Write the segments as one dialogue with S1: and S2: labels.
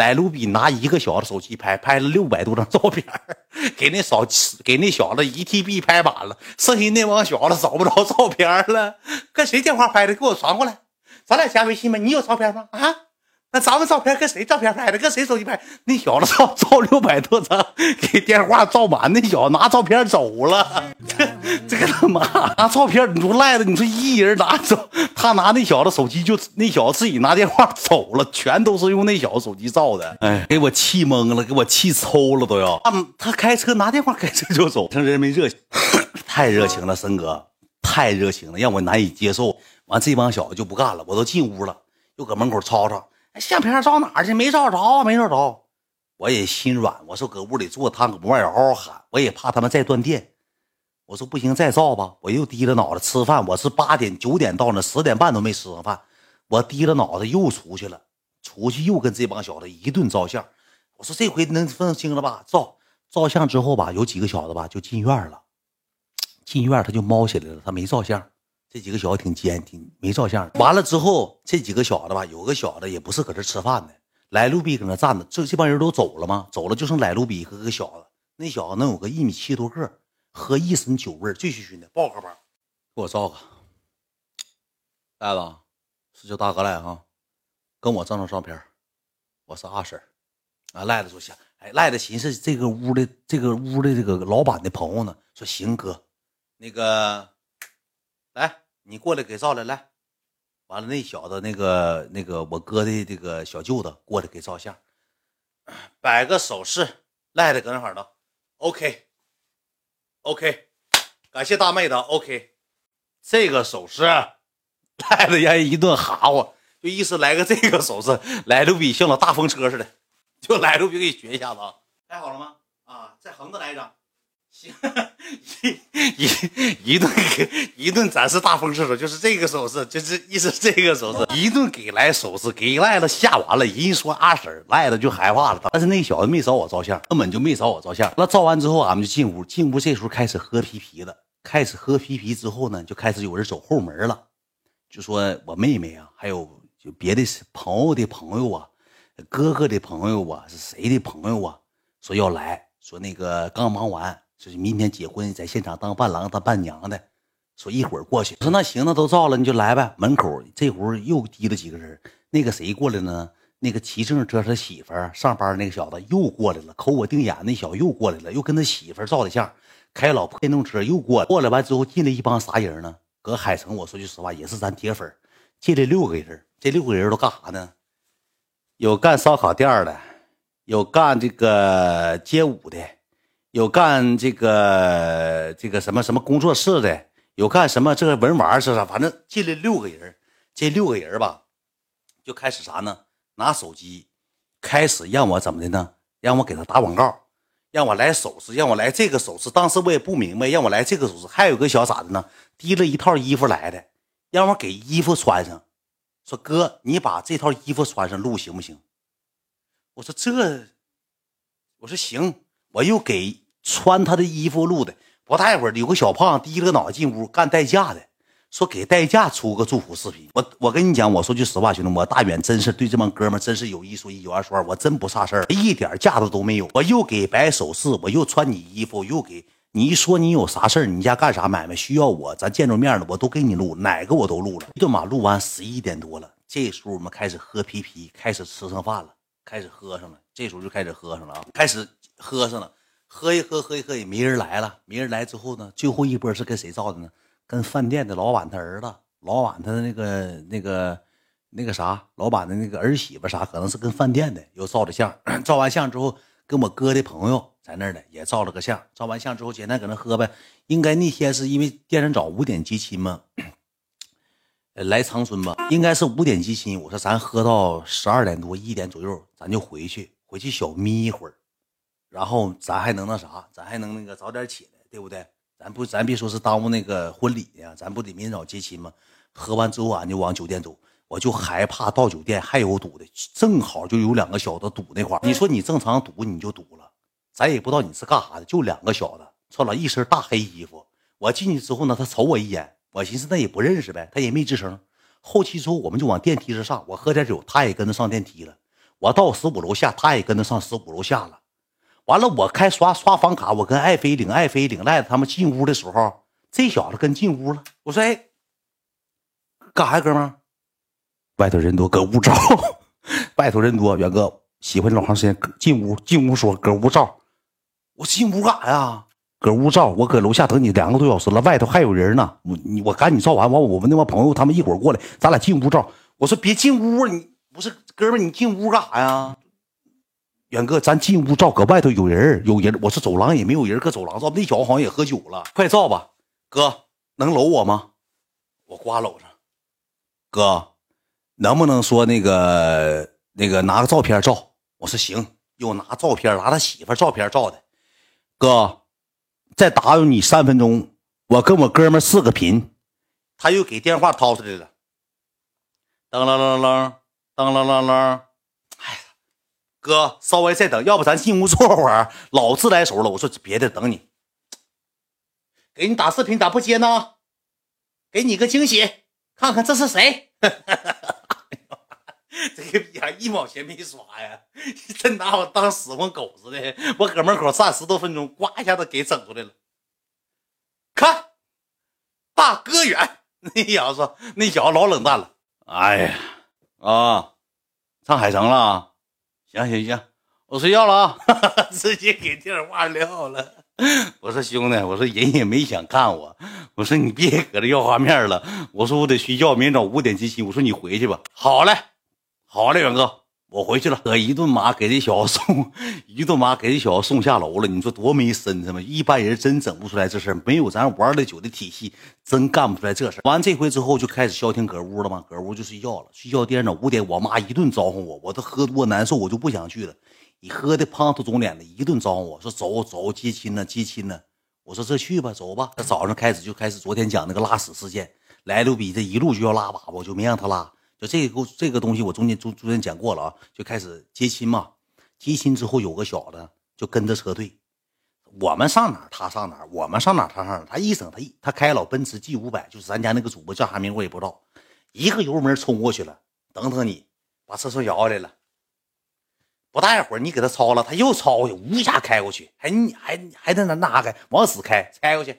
S1: 来卢比拿一个小子手机拍，拍了六百多张照片给那少给那小子一 TB 拍满了，剩下那帮小子找不着照片了。跟谁电话拍的？给我传过来，咱俩加微信吧？你有照片吗？啊？那咱们照片跟谁照片拍的？跟谁手机拍？那小子照照六百多张，给电话照满。那小子拿照片走了，这这个他妈拿照片，你说赖的，你说一人拿走，他拿那小子手机就那小子自己拿电话走了，全都是用那小子手机照的。哎，给我气懵了，给我气抽了都要。他他开车拿电话开车就走，这人没热情，太热情了，森哥太热情了，让我难以接受。完这帮小子就不干了，我都进屋了，又搁门口吵吵。相片照哪去？没照着，没照着。我也心软，我说搁屋里坐，他搁外嗷嗷喊，我也怕他们再断电。我说不行，再照吧。我又低着脑袋吃饭，我是八点九点到那，十点半都没吃上饭。我低着脑袋又出去了，出去又跟这帮小子一顿照相。我说这回能分清了吧？照照相之后吧，有几个小子吧就进院了，进院他就猫起来了，他没照相。这几个小子挺尖，挺没照相。完了之后，这几个小子吧，有个小子也不是搁这吃饭的，来路比搁那站着。这这帮人都走了吗？走了，就剩来路比和个小子。那小子能有个一米七多个，喝一身酒味醉醺醺的，抱个包，给我照个。赖子，是叫大哥赖啊，跟我照张照片。我是阿婶啊，赖子说行。哎，赖子寻思这个屋的这个屋的这个老板的朋友呢，说行哥，那个。来，你过来给照来来，完了那小子那个那个我哥的这个小舅子过来给照相，摆个手势，赖的搁那块儿呢，OK，OK，感谢大妹子，OK，这个手势，赖的让人一顿哈我，就意思来个这个手势，来路比像老大风车似的，就来路比给你学一下子啊，拍好了吗？啊，再横着来一张。行，一一一顿给一顿展示大风势手，就是这个手势，就是意思这个手势，一顿给来手势，给赖子吓完了。人一说阿婶赖子就害怕了。但是那小子没找我照相，根本就没找我照相。那照完之后，俺们就进屋，进屋这时候开始喝啤啤了。开始喝啤啤之后呢，就开始有人走后门了，就说我妹妹啊，还有就别的朋友的朋友啊，哥哥的朋友啊，是谁的朋友啊，说要来说那个刚忙完。就是明天结婚，在现场当伴郎、当伴娘的，说一会儿过去。我说那行，那都照了，你就来呗。门口这会儿又提了几个人，那个谁过来呢？那个骑自行车他媳妇儿上班那个小子又过来了，抠我腚眼那小子又过来了，又跟他媳妇儿照的相，开老破电动车又过来。过来完之后进来一帮啥人呢？搁海城，我说句实话，也是咱铁粉进来六个人，这六个人都干啥呢？有干烧烤店的，有干这个街舞的。有干这个这个什么什么工作室的，有干什么这个文玩是啥？反正进来六个人，这六个人吧，就开始啥呢？拿手机，开始让我怎么的呢？让我给他打广告，让我来首饰，让我来这个首饰。当时我也不明白，让我来这个首饰。还有个小咋的呢？提了一套衣服来的，让我给衣服穿上。说哥，你把这套衣服穿上录行不行？我说这，我说行。我又给穿他的衣服录的，不大一会儿，有个小胖低着个脑袋进屋干代驾的，说给代驾出个祝福视频。我我跟你讲，我说句实话，兄弟，我大远真是对这帮哥们真是有一说一，有二说二，我真不差事儿，一点架子都没有。我又给摆手势，我又穿你衣服，又给你一说你有啥事儿，你家干啥买卖需要我，咱见着面了，我都给你录，哪个我都录了。一顿马录完，十一点多了，这时候我们开始喝啤啤，开始吃上饭了，开始喝上了，这时候就开始喝上了啊，开始。喝上了，喝一喝，喝一喝，也没人来了。没人来之后呢，最后一波是跟谁照的呢？跟饭店的老板他儿子，老板他的那个那个那个啥，老板的那个儿媳妇啥，可能是跟饭店的又照的相。照完相之后，跟我哥的朋友在那儿的也照了个相。照完相之后，简单搁那喝呗。应该那天是因为店人早五点集亲嘛，来长春吧，应该是五点集亲。我说咱喝到十二点多一点左右，咱就回去，回去小眯一会儿。然后咱还能那啥，咱还能那个早点起来，对不对？咱不，咱别说是耽误那个婚礼呢，咱不得明早接亲吗？喝完之后俺就往酒店走，我就害怕到酒店还有堵的，正好就有两个小子堵那块你说你正常堵你就堵了，咱也不知道你是干啥的，就两个小子穿了一身大黑衣服。我进去之后呢，他瞅我一眼，我寻思那也不认识呗，他也没吱声。后期之后我们就往电梯上上，我喝点酒，他也跟着上电梯了。我到十五楼下，他也跟着上十五楼下了。完了，我开刷刷房卡，我跟爱妃领爱妃领赖子他们进屋的时候，这小子跟进屋了。我说：“哎，干啥呀，哥们儿？外头人多，搁屋照。外头人多，远哥喜欢老长时间进屋，进屋说搁屋照。我进屋干啥呀？搁屋照。我搁楼下等你两个多小时了，外头还有人呢。我你我赶紧照完，完我们那帮朋友他们一会儿过来，咱俩进屋照。我说别进屋，你不是哥们儿，你进屋干啥呀？”远哥，咱进屋照，搁外头有人有人。我说走廊也没有人，搁走廊照。那小子好像也喝酒了，快照吧，哥，能搂我吗？我刮搂着。哥，能不能说那个那个拿个照片照？我说行，又拿照片，拿他媳妇照片照的。哥，再打扰你三分钟，我跟我哥们视个频。他又给电话掏出来了，噔啷啷啷，噔啷啷啷。哥，稍微再等，要不咱进屋坐会儿。老自来熟了，我说别的等你，给你打视频咋不接呢？给你个惊喜，看看这是谁？这个逼还一毛钱没刷呀，真拿我当死混狗似的。我搁门口站十多分钟，呱一下子给整出来了。看，大哥远，那小子那小子老冷淡了。哎呀，啊，上海城了。行行行，我睡觉了啊！直接给电话撂了。我说兄弟，我说人也没想看我。我说你别搁这要画面了。我说我得睡觉，明天早五点集齐。我说你回去吧。好嘞，好嘞，远哥。我回去了，搁一顿骂给这小子送，一顿骂给这小子送下楼了。你说多没身子吗？一般人真整不出来这事没有咱玩的酒的体系，真干不出来这事完这回之后就开始消停搁屋了嘛，搁屋就睡觉了。睡觉第二天五点，我妈一顿招呼我，我都喝多难受，我就不想去了。你喝的胖头肿脸的，一顿招呼我说走走接亲呢，接亲呢。我说这去吧，走吧。这早上开始就开始昨天讲那个拉屎事件，来路比这一路就要拉粑粑，我就没让他拉。就这个这个东西，我中间中中间讲过了啊，就开始接亲嘛。接亲之后，有个小子就跟着车队，我们上哪他上哪我们上哪他上哪他一整他一他开老奔驰 G 五百，就是咱家那个主播叫啥名我也不知道，一个油门冲过去了。等等你，把车窗摇下来了。不大一会儿，你给他超了，他又超过去，呜一下开过去，还你还还在那那啥开，往死开，开过去。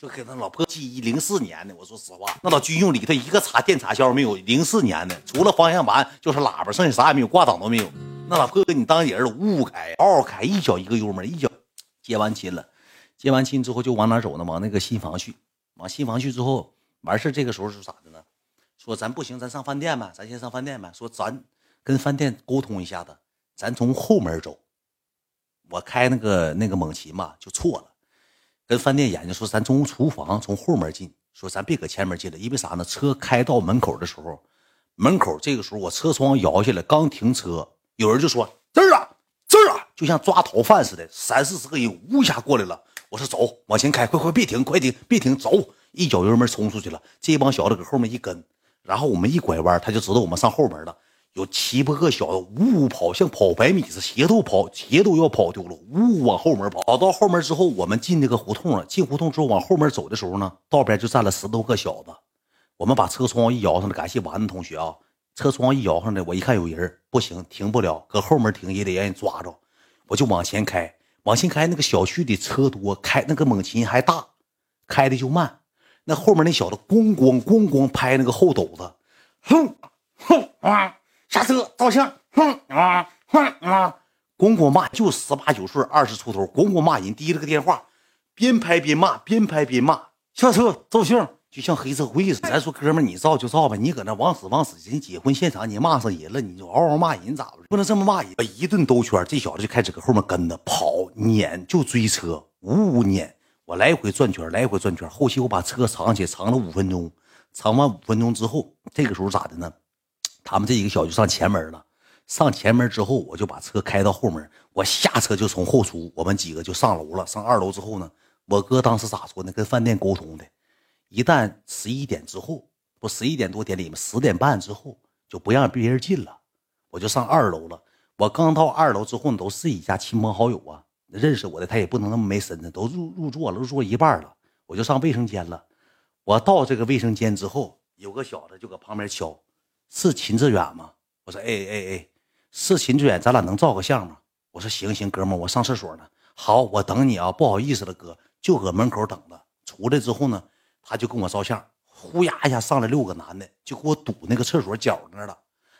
S1: 就给他老婆记忆零四年的，我说实话，那老军用里头一个插电插销没有，零四年的，除了方向盘就是喇叭，剩下啥也没有，挂档都没有。那老婆给你当人了，呜开，嗷嗷开，一脚一个油门，一脚接完亲了，接完亲之后就往哪走呢？往那个新房去，往新房去之后完事这个时候是咋的呢？说咱不行，咱上饭店吧，咱先上饭店吧。说咱跟饭店沟通一下子，咱从后门走。我开那个那个猛禽吧，就错了。跟饭店研究说，咱从厨房从后门进，说咱别搁前门进了，因为啥呢？车开到门口的时候，门口这个时候我车窗摇下来，刚停车，有人就说这儿啊，这儿啊，就像抓逃犯似的，三四十个人呜一下过来了。我说走，往前开，快快别停，快停，别停，走，一脚油门冲出去了。这帮小子搁后面一跟，然后我们一拐弯，他就知道我们上后门了。有七八个小子呜呜跑，像跑百米似的，鞋都跑，鞋都要跑丢了，呜呜往后门跑。跑到后门之后，我们进那个胡同了。进胡同之后，往后门走的时候呢，道边就站了十多个小子。我们把车窗一摇上来，感谢丸子同学啊！车窗一摇上来，我一看有人，不行，停不了，搁后门停也得让人抓着。我就往前开，往前开。那个小区里车多，开那个猛禽还大，开的就慢。那后面那小子咣咣咣咣拍那个后斗子，哼哼啊！下车照相，哼啊哼啊，咣咣骂，就十八九岁，二十出头，咣咣骂人，提了个电话，边拍边骂，边拍边骂。下车照相，就像黑社会似的。咱说哥们，你照就照吧，你搁那往死往死，人结婚现场你骂上人了，你就嗷嗷骂人咋的？不能这么骂人。一顿兜圈，这小子就开始搁后面跟着跑，撵就追车，呜呜撵。我来回转圈，来回转圈。后期我把车藏起，藏了五分钟，藏完五分钟之后，这个时候咋的呢？他们这几个小就上前门了，上前门之后，我就把车开到后门，我下车就从后出，我们几个就上楼了。上二楼之后呢，我哥当时咋说呢？跟饭店沟通的，一旦十一点之后，不十一点多点里面十点半之后就不让别人进了，我就上二楼了。我刚到二楼之后，都是一家亲朋好友啊，认识我的他也不能那么没身子，都入入座了，入座一半了，我就上卫生间了。我到这个卫生间之后，有个小子就搁旁边敲。是秦志远吗？我说，哎哎哎，是秦志远，咱俩能照个相吗？我说行行，哥们，我上厕所呢。好，我等你啊。不好意思了，哥，就搁门口等着。出来之后呢，他就跟我照相。呼呀一下上来六个男的，就给我堵那个厕所角那了。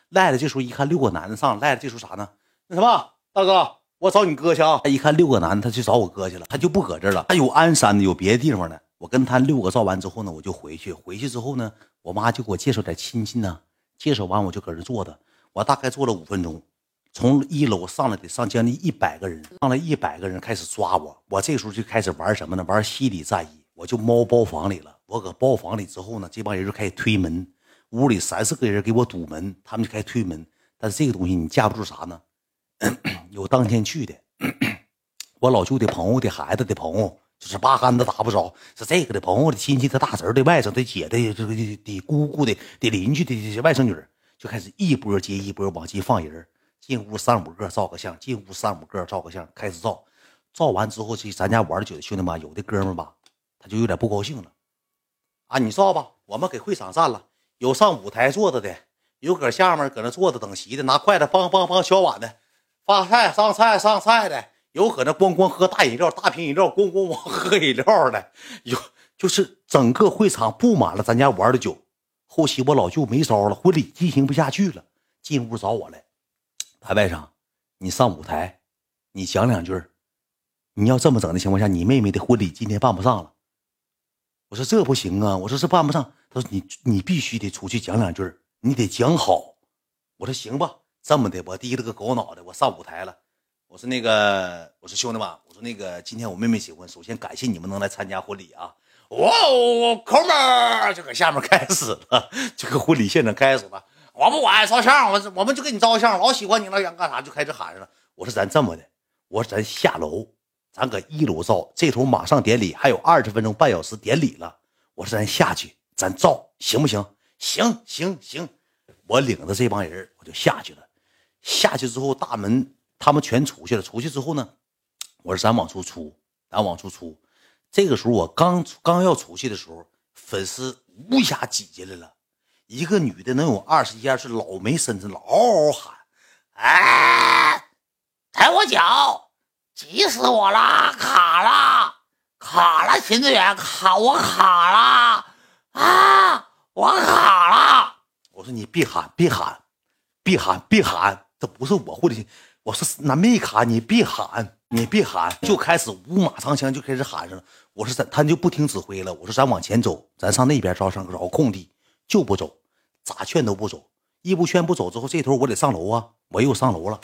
S1: 赖子这时候一看六个男的上，赖子这时候啥呢？那什么，大哥，我找你哥去啊。他一看六个男的，他去找我哥去了，他就不搁这了。他有鞍山的，有别的地方的。我跟他六个照完之后呢，我就回去。回去之后呢，我妈就给我介绍点亲戚呢。介绍完我就搁这坐着，我大概坐了五分钟。从一楼上来得上将近一百个人，上来一百个人开始抓我，我这时候就开始玩什么呢？玩心理战役，我就猫包房里了。我搁包房里之后呢，这帮人就开始推门，屋里三四个人给我堵门，他们就开始推门。但是这个东西你架不住啥呢？有当天去的，我老舅的朋友的孩子的朋友，就是八竿子打不着，是这个的朋友的亲戚的大侄的外甥的姐的这个的姑姑的的邻居的这些外甥女，就开始一波接一波往进放人。进屋三五个照个相，进屋三五个照个相，开始照，照完之后去咱家玩酒的兄弟们，有的哥们吧，他就有点不高兴了。啊，你照吧，我们给会场占了。有上舞台坐着的，有搁下面搁那坐着等席的，拿筷子梆梆梆敲碗的，发菜上菜上菜的，有搁那咣咣喝大饮料，大瓶饮料咣咣咣喝饮料的，有就是整个会场布满了咱家玩的酒。后期我老舅没招了，婚礼进行不下去了，进屋找我来。他外甥，你上舞台，你讲两句你要这么整的情况下，你妹妹的婚礼今天办不上了。我说这不行啊，我说这办不上。他说你你必须得出去讲两句你得讲好。我说行吧，这么的，我低了个狗脑袋，我上舞台了。我说那个，我说兄弟们，我说那个，今天我妹妹结婚，首先感谢你们能来参加婚礼啊。哇哦，抠门就搁下面开始了，这个婚礼现场开始了。我不管照相，我我们就给你照相，老喜欢你了，想干啥就开始喊上了。我说咱这么的，我说咱下楼，咱搁一楼照，这头马上典礼，还有二十分钟半小时典礼了。我说咱下去，咱照行不行？行行行，我领着这帮人我就下去了。下去之后，大门他们全出去了。出去之后呢，我说咱往出出，咱往出出。这个时候我刚刚要出去的时候，粉丝呜一下挤进来了。一个女的能有二十一二，是老没身子，了嗷嗷喊：“哎，踩我脚，急死我了！卡了，卡了！秦志远，卡我卡了啊！我卡了！”我说：“你别喊，别喊，别喊，别喊！这不是我会的。”我说：“那没卡，你别喊，你别喊。”就开始五马长枪，就开始喊上了。我说：“咱他就不听指挥了。”我说：“咱往前走，咱上那边找上找空地，就不走。”咋劝都不走，一不劝不走之后，这头我得上楼啊！我又上楼了。